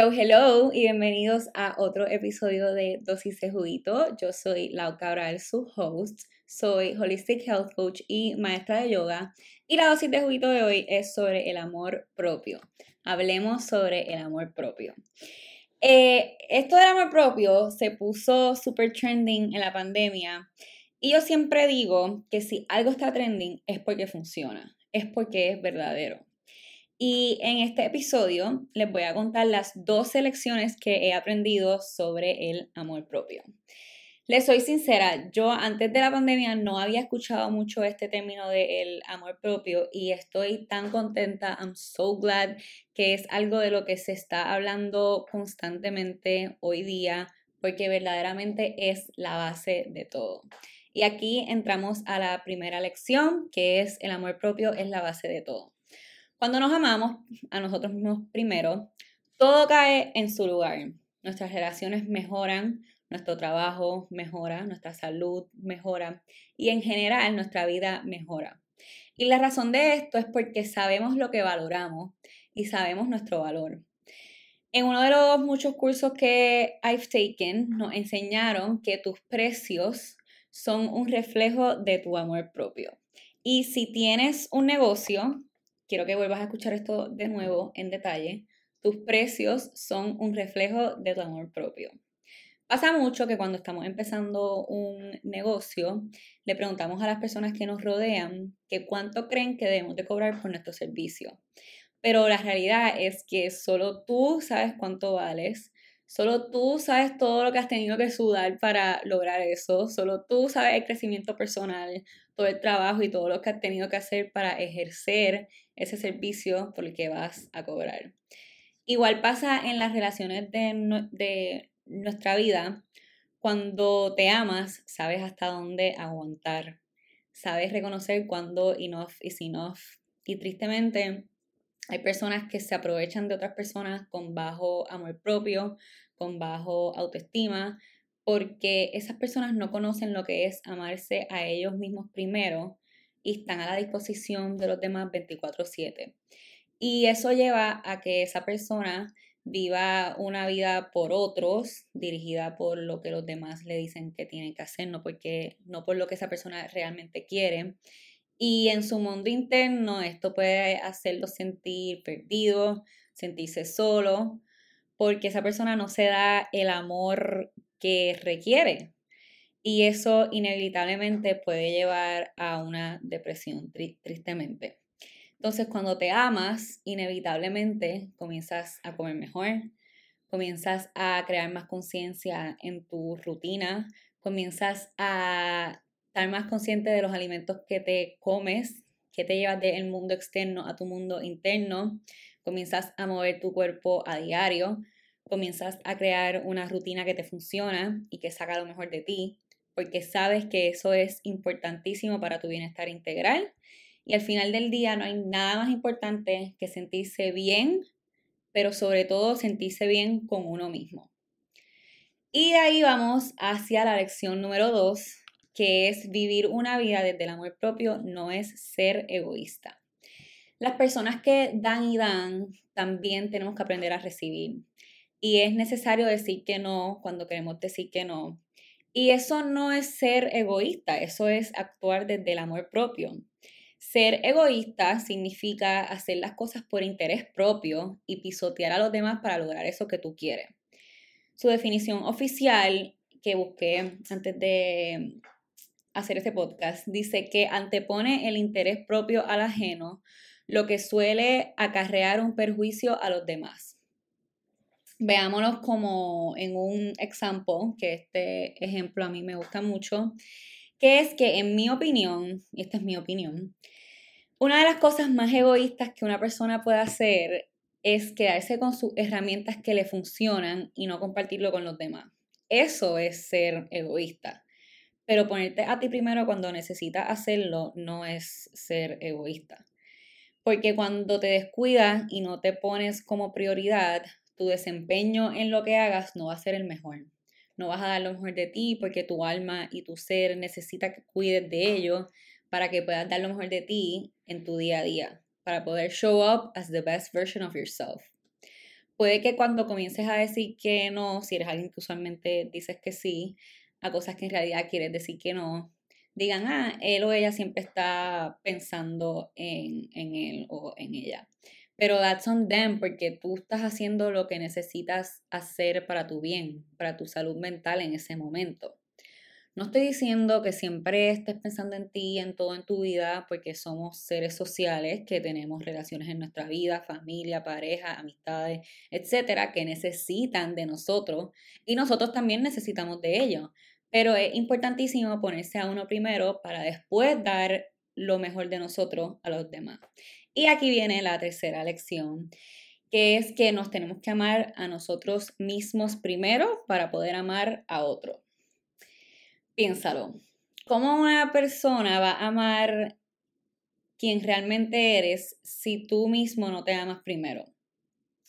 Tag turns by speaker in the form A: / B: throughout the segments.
A: Hello, hello y bienvenidos a otro episodio de Dosis de Juguito. Yo soy Lau Cabral, su host. Soy Holistic Health Coach y maestra de yoga. Y la dosis de juguito de hoy es sobre el amor propio. Hablemos sobre el amor propio. Eh, esto del amor propio se puso super trending en la pandemia. Y yo siempre digo que si algo está trending es porque funciona, es porque es verdadero. Y en este episodio les voy a contar las dos lecciones que he aprendido sobre el amor propio. Les soy sincera, yo antes de la pandemia no había escuchado mucho este término del amor propio y estoy tan contenta, I'm so glad que es algo de lo que se está hablando constantemente hoy día porque verdaderamente es la base de todo. Y aquí entramos a la primera lección, que es el amor propio es la base de todo. Cuando nos amamos a nosotros mismos primero, todo cae en su lugar. Nuestras relaciones mejoran, nuestro trabajo mejora, nuestra salud mejora y en general nuestra vida mejora. Y la razón de esto es porque sabemos lo que valoramos y sabemos nuestro valor. En uno de los muchos cursos que I've taken nos enseñaron que tus precios son un reflejo de tu amor propio. Y si tienes un negocio, quiero que vuelvas a escuchar esto de nuevo en detalle, tus precios son un reflejo de tu amor propio. Pasa mucho que cuando estamos empezando un negocio, le preguntamos a las personas que nos rodean que cuánto creen que debemos de cobrar por nuestro servicio. Pero la realidad es que solo tú sabes cuánto vales, solo tú sabes todo lo que has tenido que sudar para lograr eso, solo tú sabes el crecimiento personal, todo el trabajo y todo lo que has tenido que hacer para ejercer ese servicio por el que vas a cobrar. Igual pasa en las relaciones de, nuestra vida. Cuando te amas, sabes hasta dónde aguantar. Sabes reconocer cuándo enough is enough. Y tristemente, hay personas que se aprovechan de otras personas con bajo amor propio, con bajo autoestima, porque esas personas no conocen lo que es amarse a ellos mismos primero y están a la disposición de los demás 24/7. Y eso lleva a que esa persona viva una vida por otros, dirigida por lo que los demás le dicen que tienen que hacer, no, porque, no por lo que esa persona realmente quiere. Y en su mundo interno esto puede hacerlo sentir perdido, sentirse solo, porque esa persona no se da el amor que requiere, y eso inevitablemente puede llevar a una depresión, tristemente. Entonces, cuando te amas, inevitablemente comienzas a comer mejor, comienzas a crear más conciencia en tu rutina, comienzas a estar más consciente de los alimentos que te comes, que te llevas del mundo externo a tu mundo interno, comienzas a mover tu cuerpo a diario, comienzas a crear una rutina que te funciona y que saca lo mejor de ti, porque sabes que eso es importantísimo para tu bienestar integral. Y al final del día no hay nada más importante que sentirse bien, pero sobre todo sentirse bien con uno mismo. Y de ahí vamos hacia la lección número dos, que es vivir una vida desde el amor propio no es ser egoísta. Las personas que dan y dan, también tenemos que aprender a recibir. Y es necesario decir que no cuando queremos decir que no, y eso no es ser egoísta, eso es actuar desde el amor propio. Ser egoísta significa hacer las cosas por interés propio y pisotear a los demás para lograr eso que tú quieres. Su definición oficial que busqué antes de hacer este podcast dice que antepone el interés propio al ajeno, lo que suele acarrear un perjuicio a los demás veámonos como en un ejemplo, que este ejemplo a mí me gusta mucho, que es que en mi opinión, y esta es mi opinión, una de las cosas más egoístas que una persona puede hacer es quedarse con sus herramientas que le funcionan y no compartirlo con los demás. Eso es ser egoísta. Pero ponerte a ti primero cuando necesitas hacerlo no es ser egoísta. Porque cuando te descuidas y no te pones como prioridad, tu desempeño en lo que hagas no va a ser el mejor. No vas a dar lo mejor de ti porque tu alma y tu ser necesita que cuides de ello para que puedas dar lo mejor de ti en tu día a día, para poder show up as the best version of yourself. puede que cuando comiences a decir que no, si eres alguien que usualmente dices que sí, a cosas que en realidad quieres decir que no, digan, ah, él o ella siempre está pensando en, en él o en ella. Pero that's on them porque tú estás haciendo lo que necesitas hacer para tu bien, para tu salud mental en ese momento. No estoy diciendo que siempre estés pensando en ti, en todo en tu vida, porque somos seres sociales que tenemos relaciones en nuestra vida, familia, pareja, amistades, etcétera, que necesitan de nosotros y nosotros también necesitamos de ellos. Pero es importantísimo ponerse a uno primero para después dar lo mejor de nosotros a los demás. Y aquí viene la tercera lección, que es que nos tenemos que amar a nosotros mismos primero para poder amar a otro. Piénsalo. ¿Cómo una persona va a amar quien realmente eres si tú mismo no te amas primero?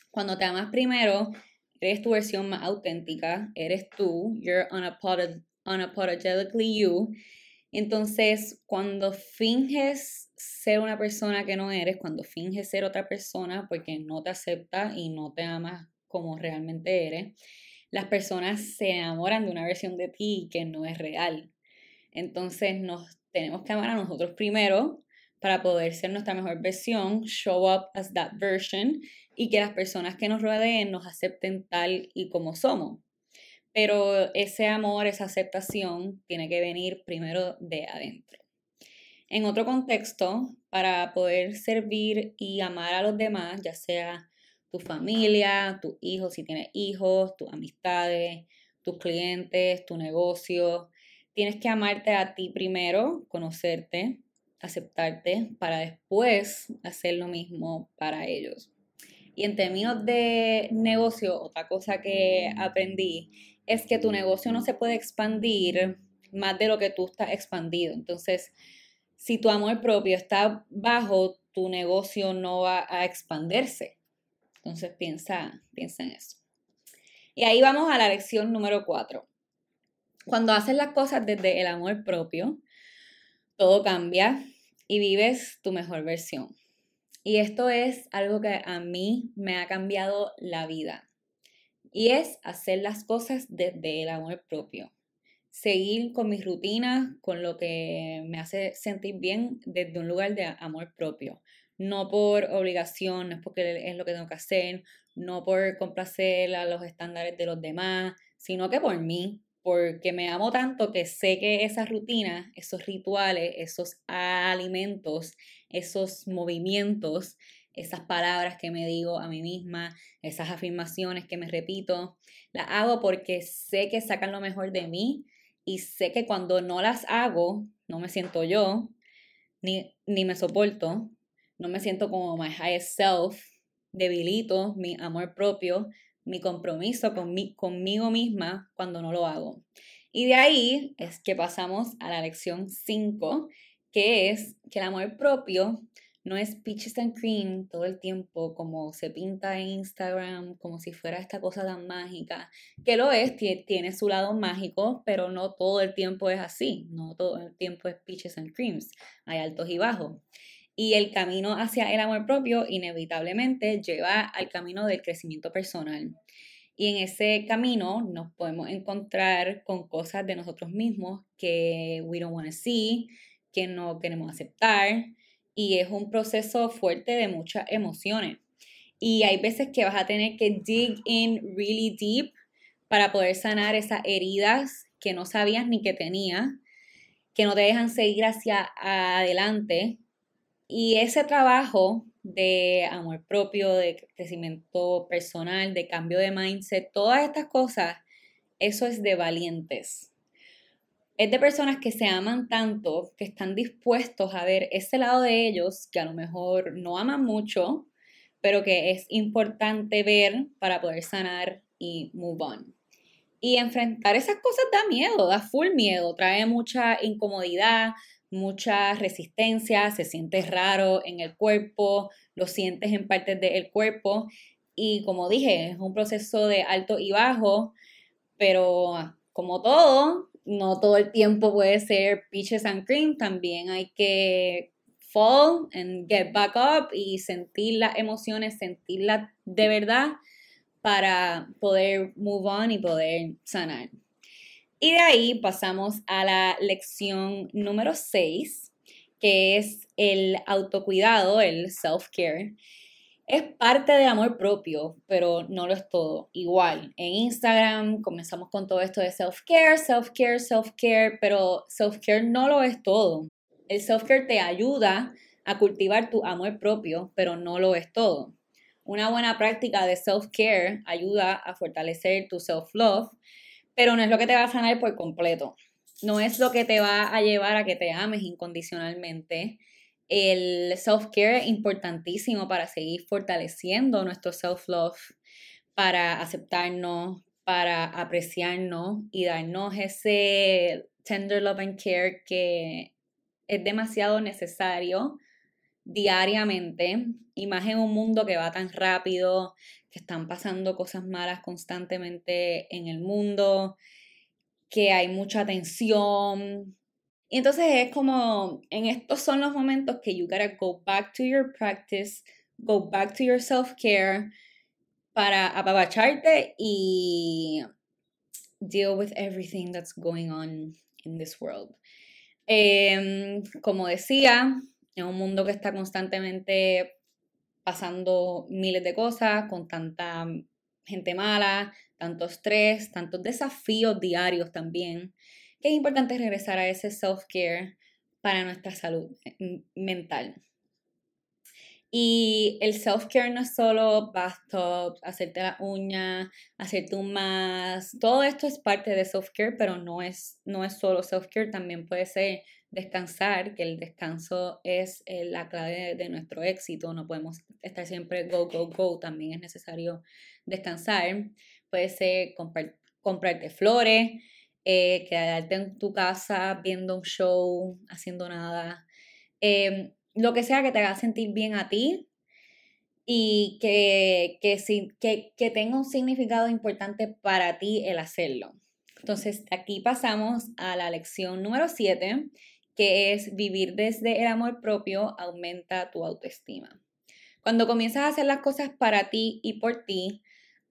A: Cuando te amas primero, eres tu versión más auténtica, eres tú, you're unapologetically you. Entonces, cuando finges ser una persona que no eres, cuando finges ser otra persona porque no te acepta y no te amas como realmente eres, las personas se enamoran de una versión de ti que no es real. Entonces, nos tenemos que amar a nosotros primero para poder ser nuestra mejor versión, show up as that version y que las personas que nos rodeen nos acepten tal y como somos. Pero ese amor, esa aceptación tiene que venir primero de adentro. En otro contexto, para poder servir y amar a los demás, ya sea tu familia, tus hijos, si tienes hijos, tus amistades, tus clientes, tu negocio, tienes que amarte a ti primero, conocerte, aceptarte, para después hacer lo mismo para ellos. Y en términos de negocio, otra cosa que aprendí es que tu negocio no se puede expandir más de lo que tú estás expandido. Entonces, si tu amor propio está bajo, tu negocio no va a expandirse. Entonces, piensa, piensa en eso. Y ahí vamos a la lección número cuatro. Cuando haces las cosas desde el amor propio, todo cambia y vives tu mejor versión. Y esto es algo que a mí me ha cambiado la vida. Y es hacer las cosas desde el amor propio. Seguir con mis rutinas, con lo que me hace sentir bien desde un lugar de amor propio. No por obligación, no es porque es lo que tengo que hacer, no por complacer a los estándares de los demás, sino que por mí, porque me amo tanto que sé que esas rutinas, esos rituales, esos alimentos, esos movimientos esas palabras que me digo a mí misma, esas afirmaciones que me repito, las hago porque sé que sacan lo mejor de mí y sé que cuando no las hago, no me siento yo, ni, ni me soporto, no me siento como my highest self, debilito mi amor propio, mi compromiso con conmigo misma cuando no lo hago. Y de ahí es que pasamos a la lección 5, que es que el amor propio no es peaches and cream todo el tiempo como se pinta en Instagram, como si fuera esta cosa tan mágica, que lo es, tiene su lado mágico, pero no todo el tiempo es así, no todo el tiempo es peaches and creams, hay altos y bajos. Y el camino hacia el amor propio inevitablemente lleva al camino del crecimiento personal. Y en ese camino nos podemos encontrar con cosas de nosotros mismos que we don't want to see, que no queremos aceptar, y es un proceso fuerte de muchas emociones. Y hay veces que vas a tener que dig in really deep para poder sanar esas heridas que no sabías ni que tenías, que no te dejan seguir hacia adelante. Y ese trabajo de amor propio, de crecimiento personal, de cambio de mindset, todas estas cosas, eso es de valientes es de personas que se aman tanto, que están dispuestos a ver ese lado de ellos que a lo mejor no aman mucho, pero que es importante ver para poder sanar y move on. Y enfrentar esas cosas da miedo, da full miedo, trae mucha incomodidad, mucha resistencia, se siente raro en el cuerpo, lo sientes en partes del cuerpo y como dije, es un proceso de alto y bajo, pero como todo, no todo el tiempo puede ser peaches and cream, también hay que fall and get back up y sentir las emociones, sentirlas de verdad, para poder move on y poder sanar. Y de ahí pasamos a la lección número 6, que es el autocuidado, el self-care. Es parte del amor propio, pero no lo es todo. Igual, en Instagram comenzamos con todo esto de self-care, self-care, self-care, pero self-care no lo es todo. El self-care te ayuda a cultivar tu amor propio, pero no lo es todo. Una buena práctica de self-care ayuda a fortalecer tu self-love, pero no es lo que te va a sanar por completo. No es lo que te va a llevar a que te ames incondicionalmente. El self-care importantísimo para seguir fortaleciendo nuestro self-love, para aceptarnos, para apreciarnos y darnos ese tender love and care que es demasiado necesario diariamente y más en un mundo que va tan rápido, que están pasando cosas malas constantemente en el mundo, que hay mucha tensión. Y entonces es como, en estos son los momentos que you gotta go back to your practice, go back to your self-care para apapacharte y deal with everything that's going on in this world. Em, como decía, en un mundo que está constantemente pasando miles de cosas, con tanta gente mala, tanto estrés, tantos desafíos diarios también, que es importante regresar a ese self-care para nuestra salud eh, mental. Y el self-care no es solo bathtub, hacerte la uña, hacerte un más. Todo esto es parte de self-care, pero no es, no es solo self-care, también puede ser descansar, que el descanso es eh, la clave de, nuestro éxito. No podemos estar siempre go, go, go. También es necesario descansar. Puede ser comprarte flores, eh, quedarte en tu casa viendo un show, haciendo nada. Em, lo que sea que te haga sentir bien a ti y que, que, que tenga un significado importante para ti el hacerlo. Entonces, aquí pasamos a la lección número 7, que es vivir desde el amor propio aumenta tu autoestima. Cuando comienzas a hacer las cosas para ti y por ti,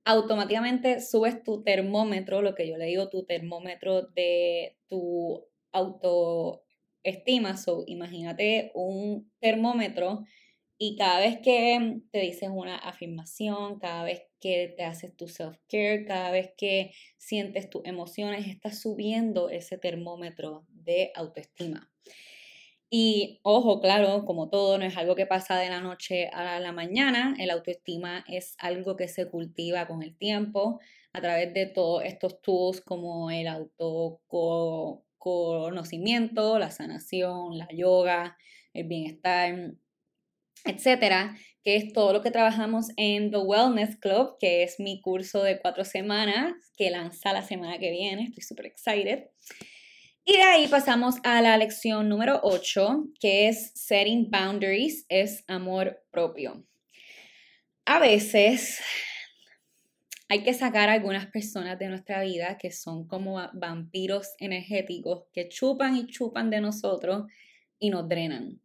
A: automáticamente subes tu termómetro, lo que yo le digo, tu termómetro de tu autoestima. So, imagínate un termómetro y cada vez que te dices una afirmación, cada vez que te haces tu self-care, cada vez que sientes tus emociones, estás subiendo ese termómetro de autoestima. Y ojo, claro, como todo, no es algo que pasa de la noche a la mañana, el autoestima es algo que se cultiva con el tiempo a través de todos estos tools como el autoconocimiento, la sanación, la yoga, el bienestar, etcétera, que es todo lo que trabajamos en The Wellness Club, que es mi curso de cuatro semanas que lanza la semana que viene. Estoy súper excited. Y de ahí pasamos a la lección número 8, que es Setting Boundaries, es amor propio. A veces hay que sacar a algunas personas de nuestra vida que son como vampiros energéticos que chupan y chupan de nosotros y nos drenan.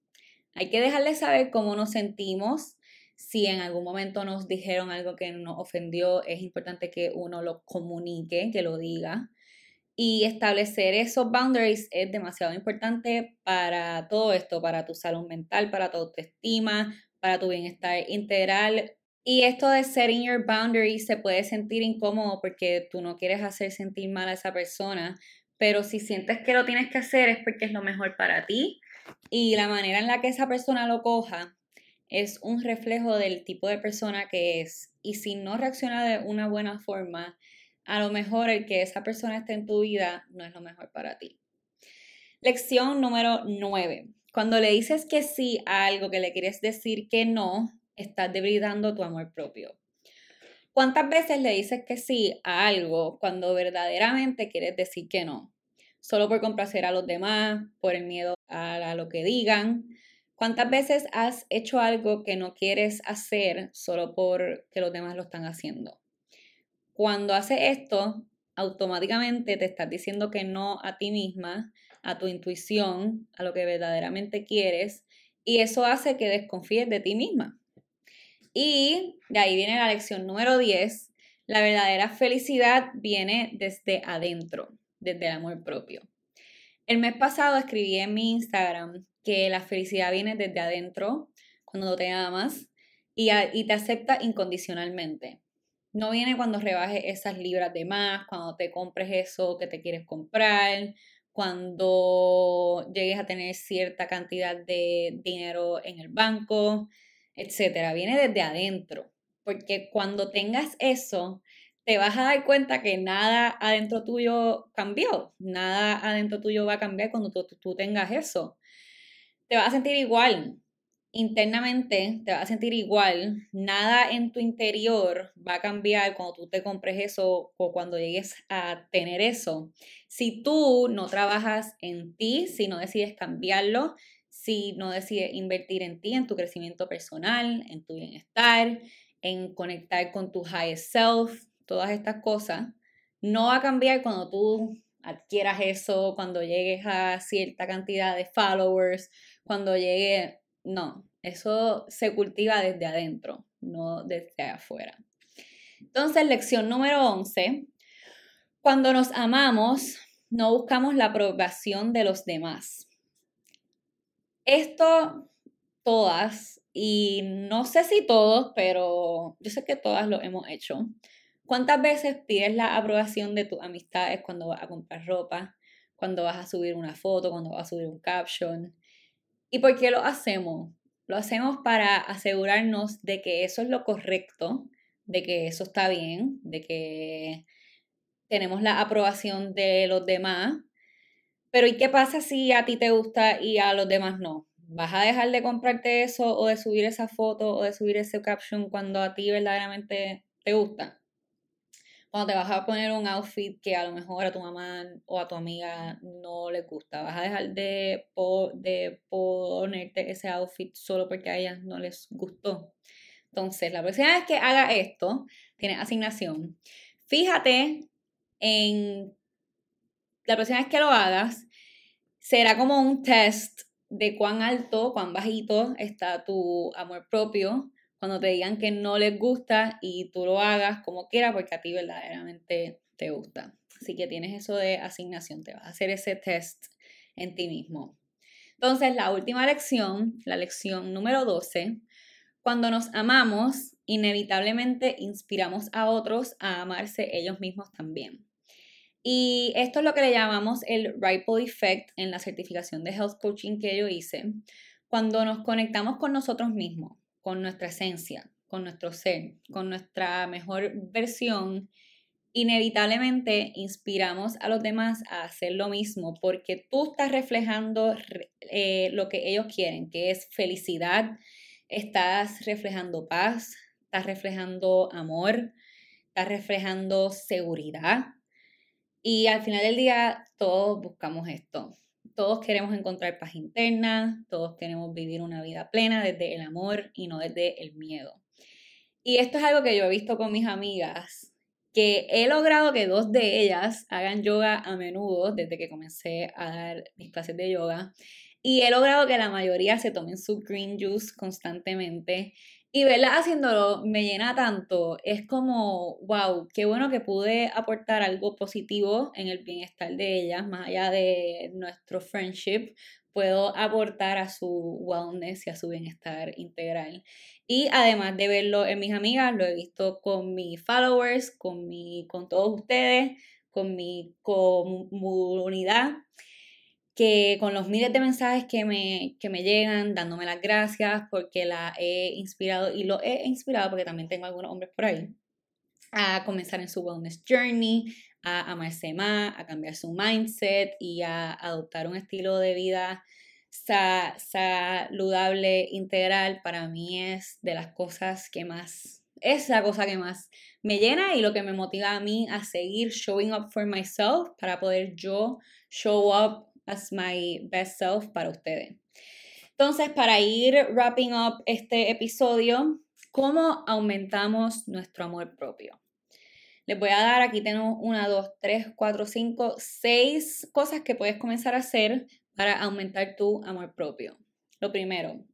A: Hay que dejarles saber cómo nos sentimos. Si en algún momento nos dijeron algo que nos ofendió, es importante que uno lo comunique, que lo diga. Y establecer esos boundaries es demasiado importante para todo esto, para tu salud mental, para tu autoestima, para tu bienestar integral. Y esto de setting your boundaries se puede sentir incómodo porque tú no quieres hacer sentir mal a esa persona, pero si sientes que lo tienes que hacer es porque es lo mejor para ti y la manera en la que esa persona lo coja es un reflejo del tipo de persona que es. Y si no reacciona de una buena forma, a lo mejor el que esa persona esté en tu vida no es lo mejor para ti. Lección número 9. Cuando le dices que sí a algo que le quieres decir que no, estás debilitando tu amor propio. ¿Cuántas veces le dices que sí a algo cuando verdaderamente quieres decir que no? Solo por complacer a los demás, por el miedo a lo que digan. ¿Cuántas veces has hecho algo que no quieres hacer solo porque los demás lo están haciendo? Cuando haces esto, automáticamente te estás diciendo que no a ti misma, a tu intuición, a lo que verdaderamente quieres, y eso hace que desconfíes de ti misma. Y de ahí viene la lección número 10, La verdadera felicidad viene desde adentro, desde el amor propio. El mes pasado escribí en mi Instagram que la felicidad viene desde adentro, cuando te amas y, y te acepta incondicionalmente. No viene cuando rebajes esas libras de más, cuando te compres eso que te quieres comprar, cuando llegues a tener cierta cantidad de dinero en el banco, etcétera. Viene desde adentro, porque cuando tengas eso, te vas a dar cuenta que nada adentro tuyo cambió, nada adentro tuyo va a cambiar cuando tú, tú tengas eso. Te vas a sentir igual, internamente te vas a sentir igual, nada en tu interior va a cambiar cuando tú te compres eso o cuando llegues a tener eso. Si tú no trabajas en ti, si no decides cambiarlo, si no decides invertir en ti, en tu crecimiento personal, en tu bienestar, en conectar con tu highest self, todas estas cosas, no va a cambiar cuando tú adquieras eso, cuando llegues a cierta cantidad de followers, cuando llegue no, eso se cultiva desde adentro, no desde afuera. Entonces, lección número 11. Cuando nos amamos, no buscamos la aprobación de los demás. Esto todas, y no sé si todos, pero yo sé que todas lo hemos hecho. ¿Cuántas veces pides la aprobación de tus amistades cuando vas a comprar ropa, cuando vas a subir una foto, cuando vas a subir un caption? ¿Y por qué lo hacemos? Lo hacemos para asegurarnos de que eso es lo correcto, de que eso está bien, de que tenemos la aprobación de los demás. Pero ¿y qué pasa si a ti te gusta y a los demás no? ¿Vas a dejar de comprarte eso o de subir esa foto o de subir ese caption cuando a ti verdaderamente te gusta? Cuando te vas a poner un outfit que a lo mejor a tu mamá o a tu amiga no le gusta, vas a dejar de, de ponerte ese outfit solo porque a ellas no les gustó. Entonces, la próxima vez que haga esto, tienes asignación, fíjate en la próxima vez que lo hagas, será como un test de cuán alto, cuán bajito está tu amor propio, cuando te digan que no les gusta y tú lo hagas como quieras porque a ti verdaderamente te gusta. Así que tienes eso de asignación, te vas a hacer ese test en ti mismo. Entonces, la última lección, la lección número 12, cuando nos amamos, inevitablemente inspiramos a otros a amarse ellos mismos también. Y esto es lo que le llamamos el Ripple Effect en la certificación de Health Coaching que yo hice. Cuando nos conectamos con nosotros mismos, con nuestra esencia, con nuestro ser, con nuestra mejor versión, inevitablemente inspiramos a los demás a hacer lo mismo porque tú estás reflejando eh, lo que ellos quieren, que es felicidad, estás reflejando paz, estás reflejando amor, estás reflejando seguridad. Y al final del día todos buscamos esto, todos queremos encontrar paz interna, todos queremos vivir una vida plena desde el amor y no desde el miedo. Y esto es algo que yo he visto con mis amigas, que he logrado que dos de ellas hagan yoga a menudo desde que comencé a dar mis clases de yoga. Y he logrado que la mayoría se tomen su green juice constantemente y verla haciéndolo me llena tanto. Es como, wow, qué bueno que pude aportar algo positivo en el bienestar de ellas, más allá de nuestro friendship. Puedo aportar a su wellness y a su bienestar integral. Y además de verlo en mis amigas, lo he visto con mis followers, con, mi, con todos ustedes, con mi comunidad que con los miles de mensajes que me, que me llegan, dándome las gracias porque la he inspirado y lo he inspirado porque también tengo algunos hombres por ahí a comenzar en su wellness journey, a amarse más, a cambiar su mindset y a adoptar un estilo de vida saludable, integral, para mí es de las cosas que más, es la cosa que más me llena y lo que me motiva a mí a seguir showing up for myself para poder yo show up as my best self para ustedes. Entonces, para ir wrapping up este episodio, ¿cómo aumentamos nuestro amor propio? Les voy a dar, aquí tengo una, dos, tres, cuatro, cinco, seis cosas que puedes comenzar a hacer para aumentar tu amor propio. Lo primero,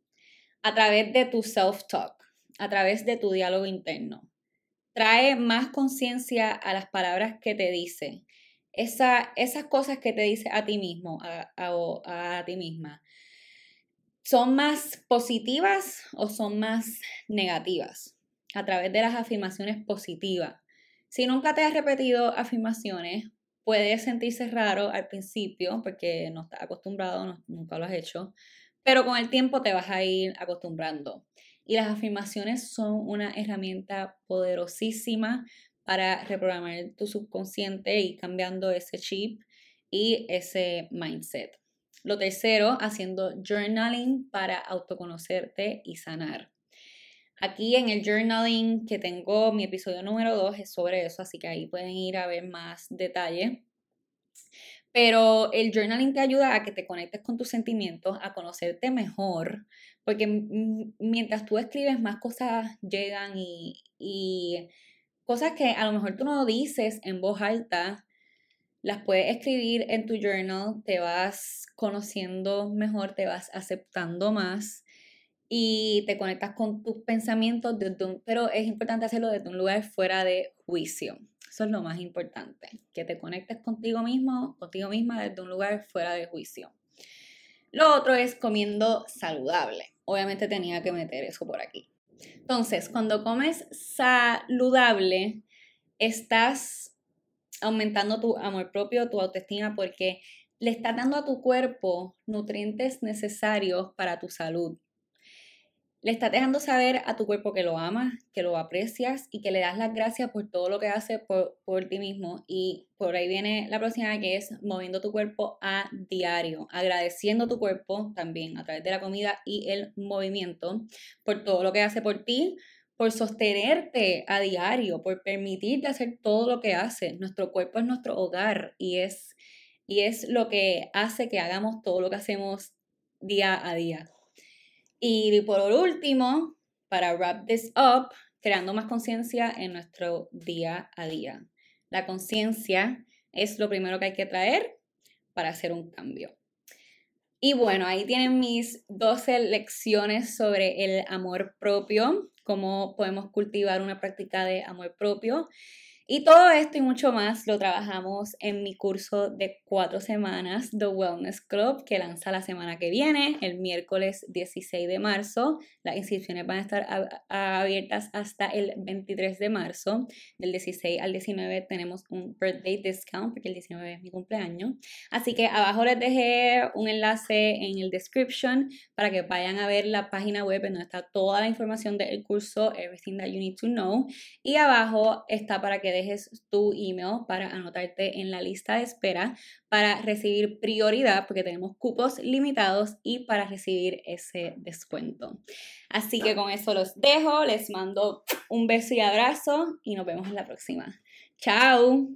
A: a través de tu self-talk, a través de tu diálogo interno. trae más conciencia a las palabras que te dice. Esa, esas cosas que te dice a ti mismo, a, a, a ti misma, ¿son más positivas o son más negativas? A través de las afirmaciones positivas. Si nunca te has repetido afirmaciones, puede sentirse raro al principio porque no estás acostumbrado, nunca lo has hecho, pero con el tiempo te vas a ir acostumbrando. Y las afirmaciones son una herramienta poderosísima para reprogramar tu subconsciente y cambiando ese chip y ese mindset. Lo tercero, haciendo journaling para autoconocerte y sanar. Aquí en el journaling que tengo, mi episodio número 2 es sobre eso, así que ahí pueden ir a ver más detalle. Pero el journaling te ayuda a que te conectes con tus sentimientos, a conocerte mejor, porque mientras tú escribes más cosas llegan y, y cosas que a lo mejor tú no dices en voz alta, las puedes escribir en tu journal, te vas conociendo mejor, te vas aceptando más y te conectas con tus pensamientos, pero es importante hacerlo desde un lugar fuera de juicio. Eso es lo más importante, que te conectes contigo mismo, contigo misma desde un lugar fuera de juicio. Lo otro es comiendo saludable. Obviamente tenía que meter eso por aquí. Entonces, cuando comes saludable, estás aumentando tu amor propio, tu autoestima, porque le estás dando a tu cuerpo nutrientes necesarios para tu salud. Le estás dejando saber a tu cuerpo que lo amas, que lo aprecias y que le das las gracias por todo lo que hace por, ti mismo. Y por ahí viene la próxima que es moviendo tu cuerpo a diario, agradeciendo tu cuerpo también a través de la comida y el movimiento por todo lo que hace por ti, por sostenerte a diario, por permitirte hacer todo lo que hace. Nuestro cuerpo es nuestro hogar y es, y es lo que hace que hagamos todo lo que hacemos día a día. Y por último, para wrap this up, creando más conciencia en nuestro día a día. La conciencia es lo primero que hay que traer para hacer un cambio. Y bueno, ahí tienen mis 12 lecciones sobre el amor propio, cómo podemos cultivar una práctica de amor propio. Y todo esto y mucho más lo trabajamos en mi curso de cuatro semanas, The Wellness Club, que lanza la semana que viene, el miércoles 16 de marzo. Las inscripciones van a estar abiertas hasta el 23 de marzo. Del 16 al 19 tenemos un birthday discount, porque el 19 es mi cumpleaños. Así que abajo les dejé un enlace en el description para que vayan a ver la página web en donde está toda la información del curso, Everything That You Need to Know. Y abajo está para que dejes tu email para anotarte en la lista de espera para recibir prioridad porque tenemos cupos limitados y para recibir ese descuento. Así que con eso los dejo, les mando un beso y abrazo y nos vemos en la próxima. Chao.